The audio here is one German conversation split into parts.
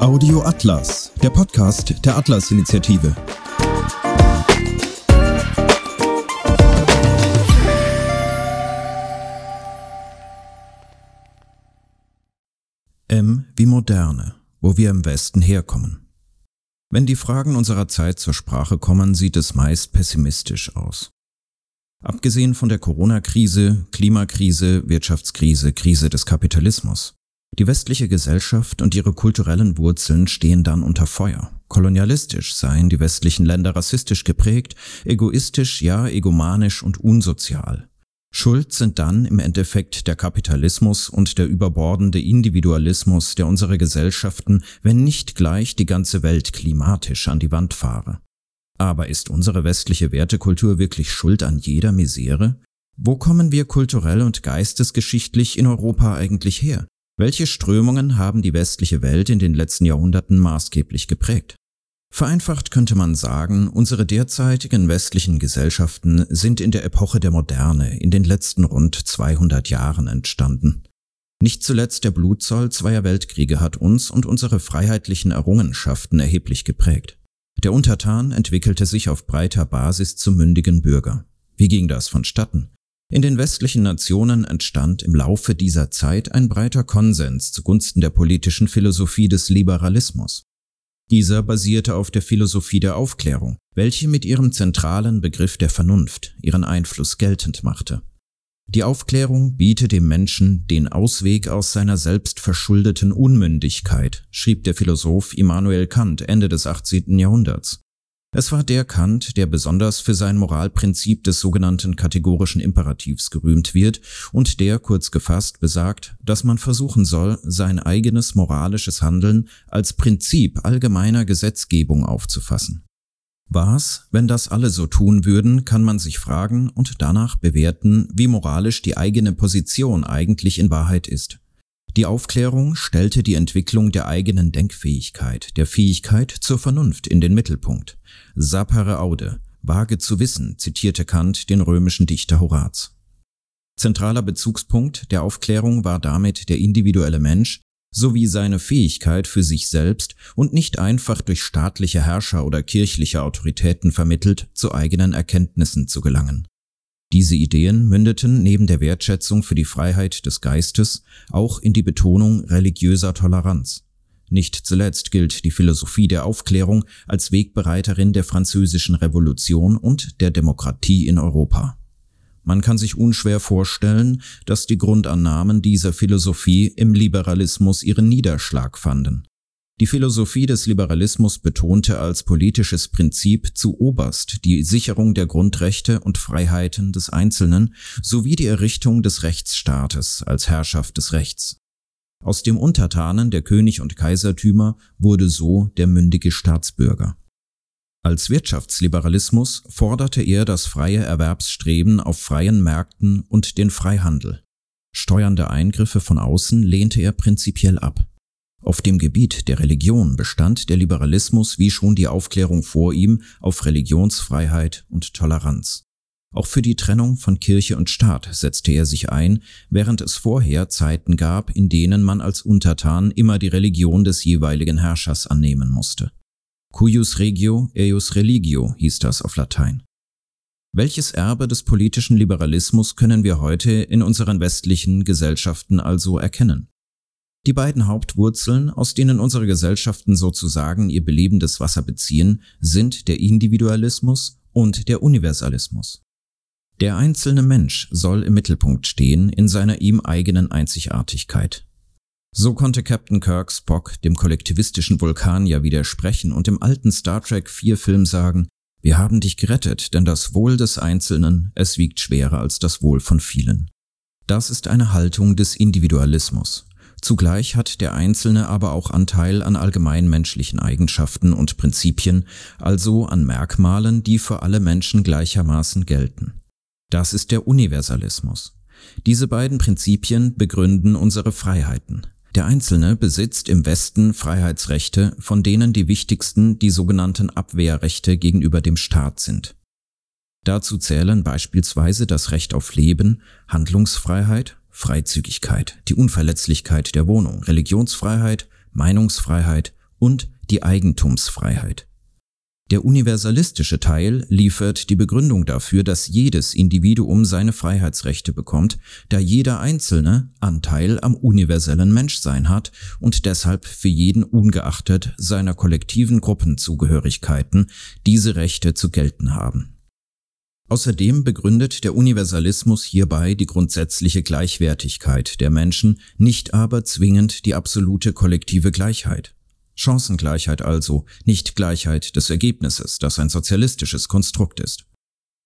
Audio Atlas, der Podcast der Atlas-Initiative. M wie Moderne, wo wir im Westen herkommen. Wenn die Fragen unserer Zeit zur Sprache kommen, sieht es meist pessimistisch aus. Abgesehen von der Corona-Krise, Klimakrise, Wirtschaftskrise, Krise des Kapitalismus. Die westliche Gesellschaft und ihre kulturellen Wurzeln stehen dann unter Feuer. Kolonialistisch seien die westlichen Länder rassistisch geprägt, egoistisch, ja egomanisch und unsozial. Schuld sind dann im Endeffekt der Kapitalismus und der überbordende Individualismus, der unsere Gesellschaften, wenn nicht gleich die ganze Welt klimatisch an die Wand fahre. Aber ist unsere westliche Wertekultur wirklich schuld an jeder Misere? Wo kommen wir kulturell und geistesgeschichtlich in Europa eigentlich her? Welche Strömungen haben die westliche Welt in den letzten Jahrhunderten maßgeblich geprägt? Vereinfacht könnte man sagen, unsere derzeitigen westlichen Gesellschaften sind in der Epoche der Moderne in den letzten rund 200 Jahren entstanden. Nicht zuletzt der Blutzoll zweier Weltkriege hat uns und unsere freiheitlichen Errungenschaften erheblich geprägt. Der Untertan entwickelte sich auf breiter Basis zum mündigen Bürger. Wie ging das vonstatten? In den westlichen Nationen entstand im Laufe dieser Zeit ein breiter Konsens zugunsten der politischen Philosophie des Liberalismus. Dieser basierte auf der Philosophie der Aufklärung, welche mit ihrem zentralen Begriff der Vernunft ihren Einfluss geltend machte. Die Aufklärung biete dem Menschen den Ausweg aus seiner selbstverschuldeten Unmündigkeit, schrieb der Philosoph Immanuel Kant Ende des 18. Jahrhunderts. Es war der Kant, der besonders für sein Moralprinzip des sogenannten kategorischen Imperativs gerühmt wird und der kurz gefasst besagt, dass man versuchen soll, sein eigenes moralisches Handeln als Prinzip allgemeiner Gesetzgebung aufzufassen. Was, wenn das alle so tun würden, kann man sich fragen und danach bewerten, wie moralisch die eigene Position eigentlich in Wahrheit ist. Die Aufklärung stellte die Entwicklung der eigenen Denkfähigkeit, der Fähigkeit zur Vernunft in den Mittelpunkt. Sapere aude, wage zu wissen, zitierte Kant den römischen Dichter Horaz. Zentraler Bezugspunkt der Aufklärung war damit der individuelle Mensch sowie seine Fähigkeit für sich selbst und nicht einfach durch staatliche Herrscher oder kirchliche Autoritäten vermittelt zu eigenen Erkenntnissen zu gelangen. Diese Ideen mündeten neben der Wertschätzung für die Freiheit des Geistes auch in die Betonung religiöser Toleranz. Nicht zuletzt gilt die Philosophie der Aufklärung als Wegbereiterin der französischen Revolution und der Demokratie in Europa. Man kann sich unschwer vorstellen, dass die Grundannahmen dieser Philosophie im Liberalismus ihren Niederschlag fanden. Die Philosophie des Liberalismus betonte als politisches Prinzip zu oberst die Sicherung der Grundrechte und Freiheiten des Einzelnen sowie die Errichtung des Rechtsstaates als Herrschaft des Rechts. Aus dem Untertanen der König und Kaisertümer wurde so der mündige Staatsbürger. Als Wirtschaftsliberalismus forderte er das freie Erwerbsstreben auf freien Märkten und den Freihandel. Steuernde Eingriffe von außen lehnte er prinzipiell ab. Auf dem Gebiet der Religion bestand der Liberalismus wie schon die Aufklärung vor ihm auf Religionsfreiheit und Toleranz. Auch für die Trennung von Kirche und Staat setzte er sich ein, während es vorher Zeiten gab, in denen man als Untertan immer die Religion des jeweiligen Herrschers annehmen musste. Cuius regio, eius religio hieß das auf Latein. Welches Erbe des politischen Liberalismus können wir heute in unseren westlichen Gesellschaften also erkennen? Die beiden Hauptwurzeln, aus denen unsere Gesellschaften sozusagen ihr belebendes Wasser beziehen, sind der Individualismus und der Universalismus. Der einzelne Mensch soll im Mittelpunkt stehen in seiner ihm eigenen Einzigartigkeit. So konnte Captain Kirk Spock dem kollektivistischen Vulkanier widersprechen und im alten Star Trek 4 Film sagen, wir haben dich gerettet, denn das Wohl des Einzelnen, es wiegt schwerer als das Wohl von vielen. Das ist eine Haltung des Individualismus. Zugleich hat der Einzelne aber auch Anteil an allgemeinmenschlichen Eigenschaften und Prinzipien, also an Merkmalen, die für alle Menschen gleichermaßen gelten. Das ist der Universalismus. Diese beiden Prinzipien begründen unsere Freiheiten. Der Einzelne besitzt im Westen Freiheitsrechte, von denen die wichtigsten die sogenannten Abwehrrechte gegenüber dem Staat sind. Dazu zählen beispielsweise das Recht auf Leben, Handlungsfreiheit, Freizügigkeit, die Unverletzlichkeit der Wohnung, Religionsfreiheit, Meinungsfreiheit und die Eigentumsfreiheit. Der universalistische Teil liefert die Begründung dafür, dass jedes Individuum seine Freiheitsrechte bekommt, da jeder Einzelne Anteil am universellen Menschsein hat und deshalb für jeden ungeachtet seiner kollektiven Gruppenzugehörigkeiten diese Rechte zu gelten haben. Außerdem begründet der Universalismus hierbei die grundsätzliche Gleichwertigkeit der Menschen, nicht aber zwingend die absolute kollektive Gleichheit. Chancengleichheit also, nicht Gleichheit des Ergebnisses, das ein sozialistisches Konstrukt ist.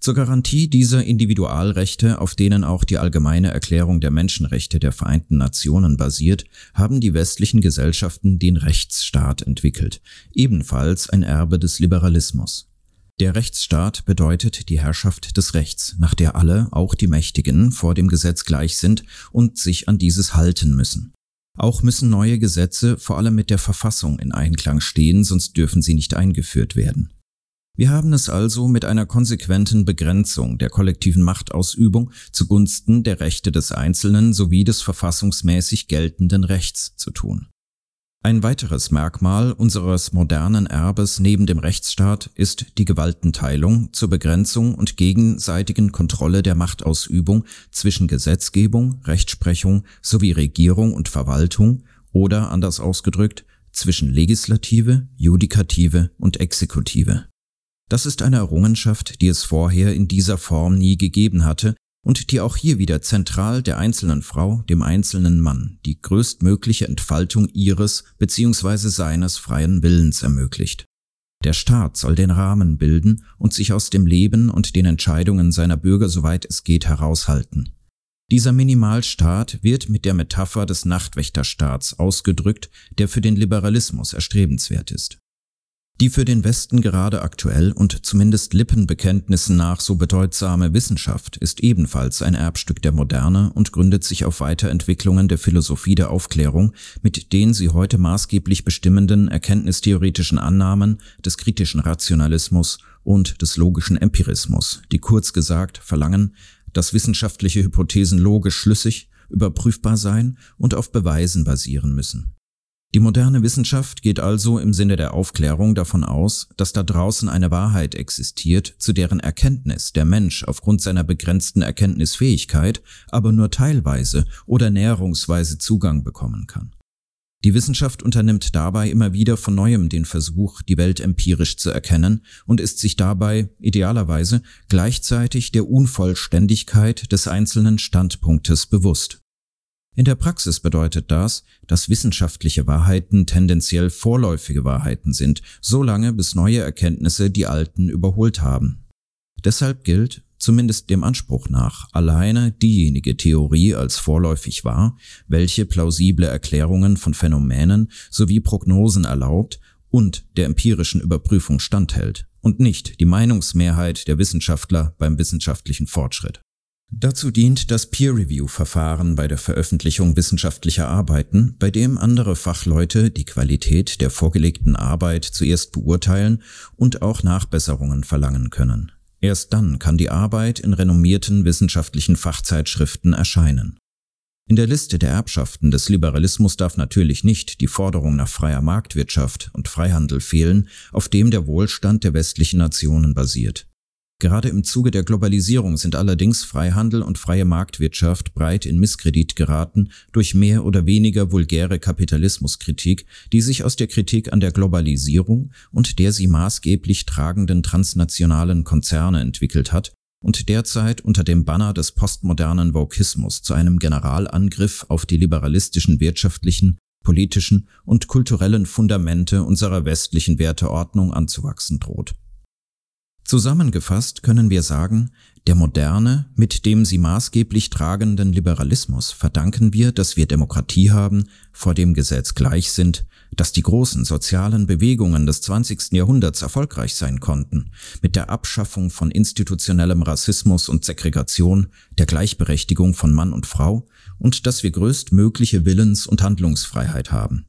Zur Garantie dieser Individualrechte, auf denen auch die allgemeine Erklärung der Menschenrechte der Vereinten Nationen basiert, haben die westlichen Gesellschaften den Rechtsstaat entwickelt, ebenfalls ein Erbe des Liberalismus. Der Rechtsstaat bedeutet die Herrschaft des Rechts, nach der alle, auch die Mächtigen, vor dem Gesetz gleich sind und sich an dieses halten müssen. Auch müssen neue Gesetze vor allem mit der Verfassung in Einklang stehen, sonst dürfen sie nicht eingeführt werden. Wir haben es also mit einer konsequenten Begrenzung der kollektiven Machtausübung zugunsten der Rechte des Einzelnen sowie des verfassungsmäßig geltenden Rechts zu tun. Ein weiteres Merkmal unseres modernen Erbes neben dem Rechtsstaat ist die Gewaltenteilung zur Begrenzung und gegenseitigen Kontrolle der Machtausübung zwischen Gesetzgebung, Rechtsprechung sowie Regierung und Verwaltung oder anders ausgedrückt zwischen Legislative, Judikative und Exekutive. Das ist eine Errungenschaft, die es vorher in dieser Form nie gegeben hatte und die auch hier wieder zentral der einzelnen Frau, dem einzelnen Mann, die größtmögliche Entfaltung ihres bzw. seines freien Willens ermöglicht. Der Staat soll den Rahmen bilden und sich aus dem Leben und den Entscheidungen seiner Bürger soweit es geht heraushalten. Dieser Minimalstaat wird mit der Metapher des Nachtwächterstaats ausgedrückt, der für den Liberalismus erstrebenswert ist. Die für den Westen gerade aktuell und zumindest Lippenbekenntnissen nach so bedeutsame Wissenschaft ist ebenfalls ein Erbstück der Moderne und gründet sich auf Weiterentwicklungen der Philosophie der Aufklärung mit den sie heute maßgeblich bestimmenden erkenntnistheoretischen Annahmen des kritischen Rationalismus und des logischen Empirismus, die kurz gesagt verlangen, dass wissenschaftliche Hypothesen logisch schlüssig, überprüfbar sein und auf Beweisen basieren müssen. Die moderne Wissenschaft geht also im Sinne der Aufklärung davon aus, dass da draußen eine Wahrheit existiert, zu deren Erkenntnis der Mensch aufgrund seiner begrenzten Erkenntnisfähigkeit aber nur teilweise oder näherungsweise Zugang bekommen kann. Die Wissenschaft unternimmt dabei immer wieder von neuem den Versuch, die Welt empirisch zu erkennen und ist sich dabei, idealerweise, gleichzeitig der Unvollständigkeit des einzelnen Standpunktes bewusst. In der Praxis bedeutet das, dass wissenschaftliche Wahrheiten tendenziell vorläufige Wahrheiten sind, solange bis neue Erkenntnisse die alten überholt haben. Deshalb gilt, zumindest dem Anspruch nach, alleine diejenige Theorie als vorläufig wahr, welche plausible Erklärungen von Phänomenen sowie Prognosen erlaubt und der empirischen Überprüfung standhält, und nicht die Meinungsmehrheit der Wissenschaftler beim wissenschaftlichen Fortschritt. Dazu dient das Peer-Review-Verfahren bei der Veröffentlichung wissenschaftlicher Arbeiten, bei dem andere Fachleute die Qualität der vorgelegten Arbeit zuerst beurteilen und auch Nachbesserungen verlangen können. Erst dann kann die Arbeit in renommierten wissenschaftlichen Fachzeitschriften erscheinen. In der Liste der Erbschaften des Liberalismus darf natürlich nicht die Forderung nach freier Marktwirtschaft und Freihandel fehlen, auf dem der Wohlstand der westlichen Nationen basiert. Gerade im Zuge der Globalisierung sind allerdings Freihandel und freie Marktwirtschaft breit in Misskredit geraten durch mehr oder weniger vulgäre Kapitalismuskritik, die sich aus der Kritik an der Globalisierung und der sie maßgeblich tragenden transnationalen Konzerne entwickelt hat und derzeit unter dem Banner des postmodernen Vokismus zu einem Generalangriff auf die liberalistischen wirtschaftlichen, politischen und kulturellen Fundamente unserer westlichen Werteordnung anzuwachsen droht. Zusammengefasst können wir sagen, der moderne, mit dem sie maßgeblich tragenden Liberalismus verdanken wir, dass wir Demokratie haben, vor dem Gesetz gleich sind, dass die großen sozialen Bewegungen des 20. Jahrhunderts erfolgreich sein konnten, mit der Abschaffung von institutionellem Rassismus und Segregation, der Gleichberechtigung von Mann und Frau und dass wir größtmögliche Willens- und Handlungsfreiheit haben.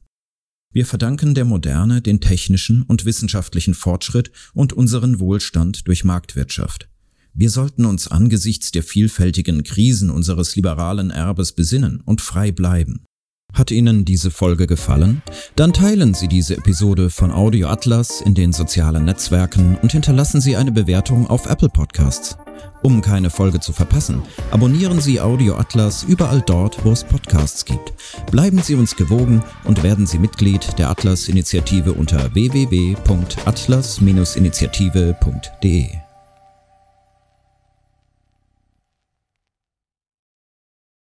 Wir verdanken der Moderne den technischen und wissenschaftlichen Fortschritt und unseren Wohlstand durch Marktwirtschaft. Wir sollten uns angesichts der vielfältigen Krisen unseres liberalen Erbes besinnen und frei bleiben. Hat Ihnen diese Folge gefallen? Dann teilen Sie diese Episode von Audio Atlas in den sozialen Netzwerken und hinterlassen Sie eine Bewertung auf Apple Podcasts. Um keine Folge zu verpassen, abonnieren Sie Audio Atlas überall dort, wo es Podcasts gibt. Bleiben Sie uns gewogen und werden Sie Mitglied der Atlas-Initiative unter www.atlas-initiative.de.